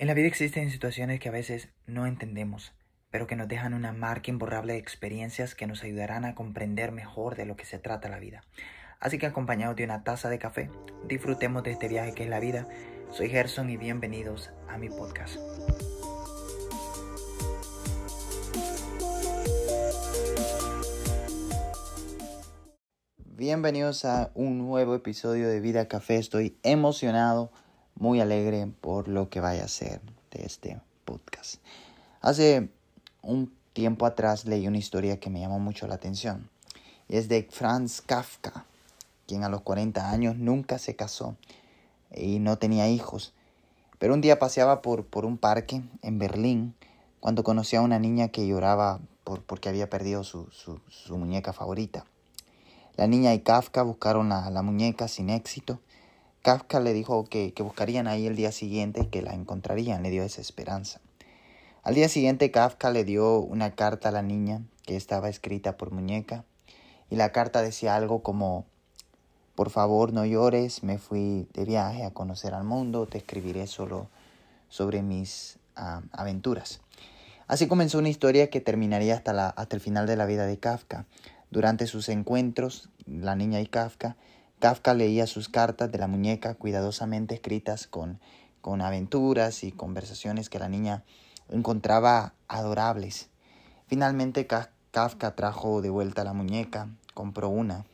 En la vida existen situaciones que a veces no entendemos, pero que nos dejan una marca imborrable de experiencias que nos ayudarán a comprender mejor de lo que se trata la vida. Así que acompañados de una taza de café, disfrutemos de este viaje que es la vida. Soy Gerson y bienvenidos a mi podcast. Bienvenidos a un nuevo episodio de Vida Café. Estoy emocionado muy alegre por lo que vaya a ser de este podcast. Hace un tiempo atrás leí una historia que me llamó mucho la atención. Es de Franz Kafka, quien a los 40 años nunca se casó y no tenía hijos. Pero un día paseaba por, por un parque en Berlín cuando conoció a una niña que lloraba por, porque había perdido su, su, muñeca favorita. La niña y Kafka buscaron a la muñeca sin éxito Kafka le dijo que, buscarían ahí el día siguiente, que la encontrarían, le dio esa esperanza. Al día siguiente Kafka le dio una carta a la niña que estaba escrita por muñeca y la carta decía algo como por favor no llores, me fui de viaje a conocer al mundo, te escribiré solo sobre mis ah, aventuras. Así comenzó una historia que terminaría hasta, la, hasta el final de la vida de Kafka. Durante sus encuentros, la niña y Kafka Kafka leía sus cartas de la muñeca cuidadosamente escritas con, con aventuras y conversaciones que la niña encontraba adorables. Finalmente Kafka trajo de vuelta la muñeca, compró una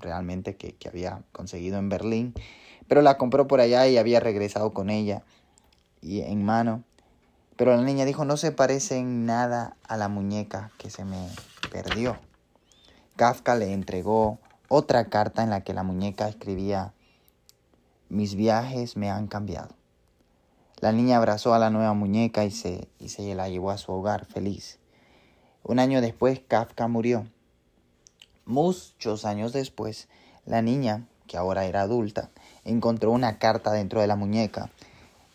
realmente que, que había conseguido en Berlín, pero la compró por allá y había regresado con ella y en mano. Pero la niña dijo, no se parece en nada a la muñeca que se me perdió. Kafka le entregó otra carta en la que la muñeca escribía, mis viajes me han cambiado. La niña abrazó a la nueva muñeca y se, y se la llevó a su hogar feliz. Un año después, Kafka murió. Muchos años después, la niña, que ahora era adulta, encontró una carta dentro de la muñeca.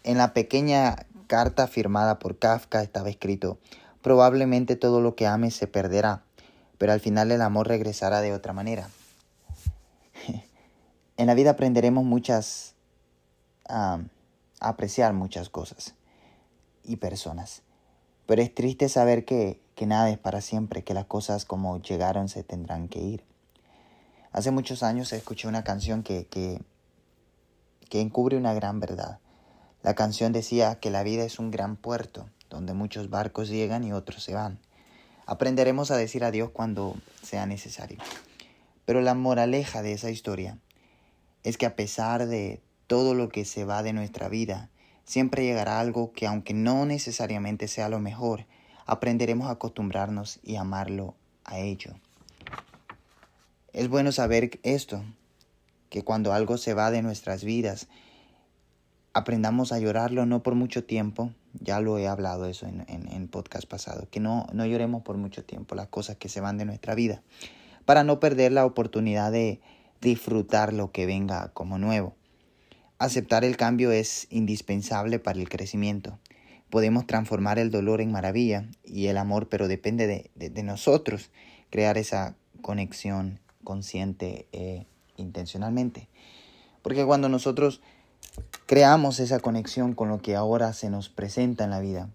En la pequeña carta firmada por Kafka estaba escrito, probablemente todo lo que ames se perderá, pero al final el amor regresará de otra manera. En la vida aprenderemos muchas, a apreciar muchas cosas y personas. Pero es triste saber que, que nada es para siempre, que las cosas como llegaron se tendrán que ir. Hace muchos años escuché una canción que, que, que encubre una gran verdad. La canción decía que la vida es un gran puerto, donde muchos barcos llegan y otros se van. Aprenderemos a decir adiós cuando sea necesario. Pero la moraleja de esa historia es que a pesar de todo lo que se va de nuestra vida, siempre llegará algo que aunque no necesariamente sea lo mejor, aprenderemos a acostumbrarnos y amarlo a ello. Es bueno saber esto, que cuando algo se va de nuestras vidas, aprendamos a llorarlo no por mucho tiempo, ya lo he hablado eso en, en, podcast pasado, que no, no lloremos por mucho tiempo las cosas que se van de nuestra vida, para no perder la oportunidad de disfrutar lo que venga como nuevo. Aceptar el cambio es indispensable para el crecimiento. Podemos transformar el dolor en maravilla y el amor, pero depende de, nosotros crear esa conexión consciente e intencionalmente. Porque cuando nosotros creamos esa conexión con lo que ahora se nos presenta en la vida,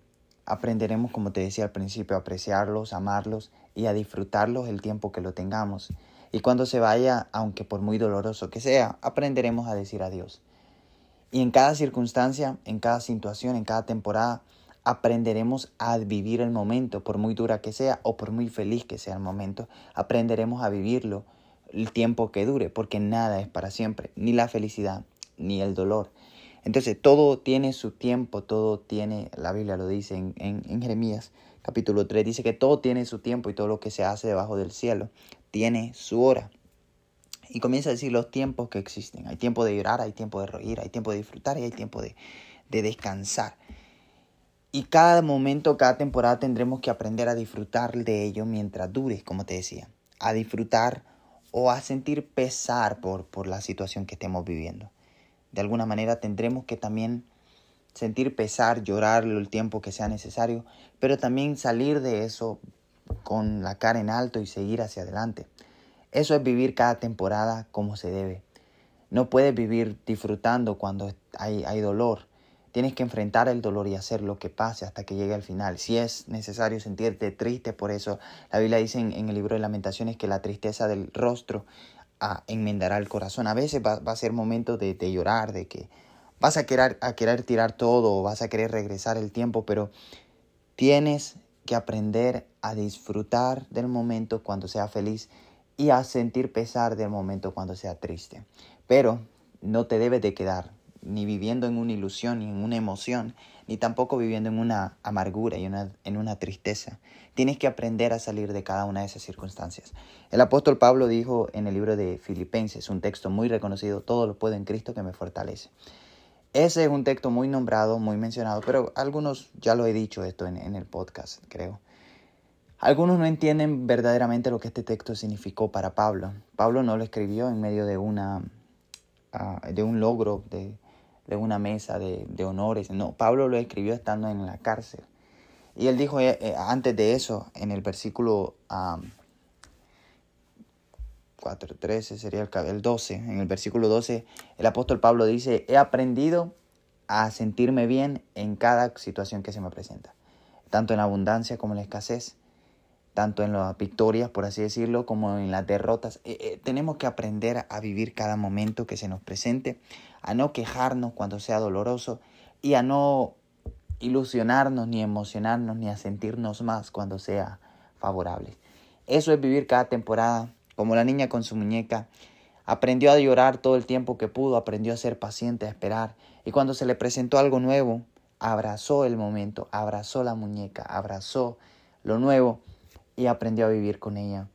aprenderemos, como te decía al principio, a apreciarlos, amarlos y a disfrutarlos el tiempo que lo tengamos. Y cuando se vaya, aunque por muy doloroso que sea, aprenderemos a decir adiós. Y en cada circunstancia, en cada situación, en cada temporada, aprenderemos a vivir el momento, por muy dura que sea o por muy feliz que sea el momento, aprenderemos a vivirlo el tiempo que dure, porque nada es para siempre, ni la felicidad, ni el dolor. Entonces todo tiene su tiempo, todo tiene, la Biblia lo dice en, en Jeremías capítulo 3, dice que todo tiene su tiempo y todo lo que se hace debajo del cielo tiene su hora. Y comienza a decir los tiempos que existen. Hay tiempo de llorar, hay tiempo de reír, hay tiempo de disfrutar y hay tiempo de, de descansar. Y cada momento, cada temporada tendremos que aprender a disfrutar de ello mientras dure, como te decía. A disfrutar o a sentir pesar por, por la situación que estemos viviendo. De alguna manera tendremos que también sentir pesar, llorar el tiempo que sea necesario, pero también salir de eso con la cara en alto y seguir hacia adelante. Eso es vivir cada temporada como se debe. No puedes vivir disfrutando cuando hay, hay dolor, Tienes que enfrentar el dolor y hacer lo que pase hasta que llegue al final. Si es necesario sentirte triste por eso, la Biblia dice en, el libro de lamentaciones que la tristeza del rostro ah, enmendará el corazón. A veces va, a ser momento de, llorar, de que vas a querer, a querer tirar todo vas a querer regresar el tiempo, pero tienes que aprender a disfrutar del momento cuando sea feliz y a sentir pesar del momento cuando sea triste. Pero no te debes de quedar ni viviendo en una ilusión, ni en una emoción, ni tampoco viviendo en una amargura y en una tristeza. Tienes que aprender a salir de cada una de esas circunstancias. El apóstol Pablo dijo en el libro de Filipenses, un texto muy reconocido, todo lo puedo en Cristo que me fortalece. Ese es un texto muy nombrado, muy mencionado, pero algunos ya lo he dicho esto en, el podcast, creo. Algunos no entienden verdaderamente lo que este texto significó para Pablo. Pablo no lo escribió en medio de una ah, de un logro, de, de una mesa de, de, honores. No, Pablo lo escribió estando en la cárcel. Y él dijo eh, eh, antes de eso, en el versículo 4.13, sería el, el 12, en el versículo 12, el apóstol Pablo dice, he aprendido a sentirme bien en cada situación que se me presenta, tanto en la abundancia como en la escasez tanto en las victorias, por así decirlo, como en las derrotas. Eh, eh, tenemos que aprender a vivir cada momento que se nos presente, a no quejarnos cuando sea doloroso y a no ilusionarnos, ni emocionarnos, ni a sentirnos más cuando sea favorable. Eso es vivir cada temporada, como la niña con su muñeca. Aprendió a llorar todo el tiempo que pudo, aprendió a ser paciente, a esperar. Y cuando se le presentó algo nuevo, abrazó el momento, abrazó la muñeca, abrazó lo nuevo y aprendió a vivir con ella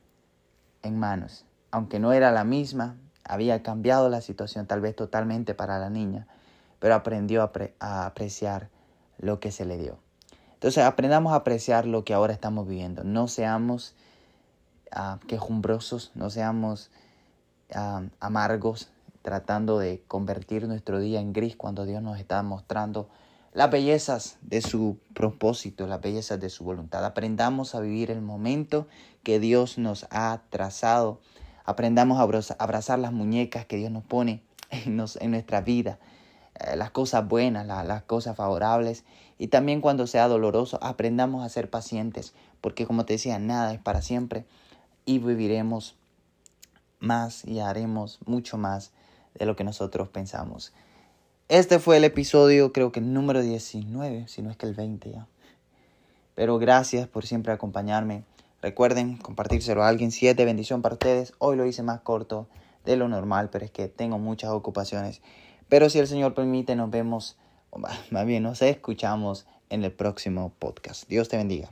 en manos. Aunque no era la misma, había cambiado la situación tal vez totalmente para la niña, pero aprendió a, apreciar lo que se le dio. Entonces aprendamos a apreciar lo que ahora estamos viviendo. No seamos uh, quejumbrosos, no seamos ah, amargos tratando de convertir nuestro día en gris cuando Dios nos está mostrando las bellezas de su propósito, las bellezas de su voluntad. Aprendamos a vivir el momento que Dios nos ha trazado. Aprendamos a abrazar las muñecas que Dios nos pone en, nuestra vida, eh, las cosas buenas, las cosas favorables. Y también cuando sea doloroso, aprendamos a ser pacientes, porque como te decía, nada es para siempre y viviremos más y haremos mucho más de lo que nosotros pensamos. Este fue el episodio, creo que el número 19, si no es que el 20 ya. Pero gracias por siempre acompañarme. Recuerden compartírselo a alguien si es de bendición para ustedes. Hoy lo hice más corto de lo normal, pero es que tengo muchas ocupaciones. Pero si el Señor permite, nos vemos, más bien nos escuchamos en el próximo podcast. Dios te bendiga.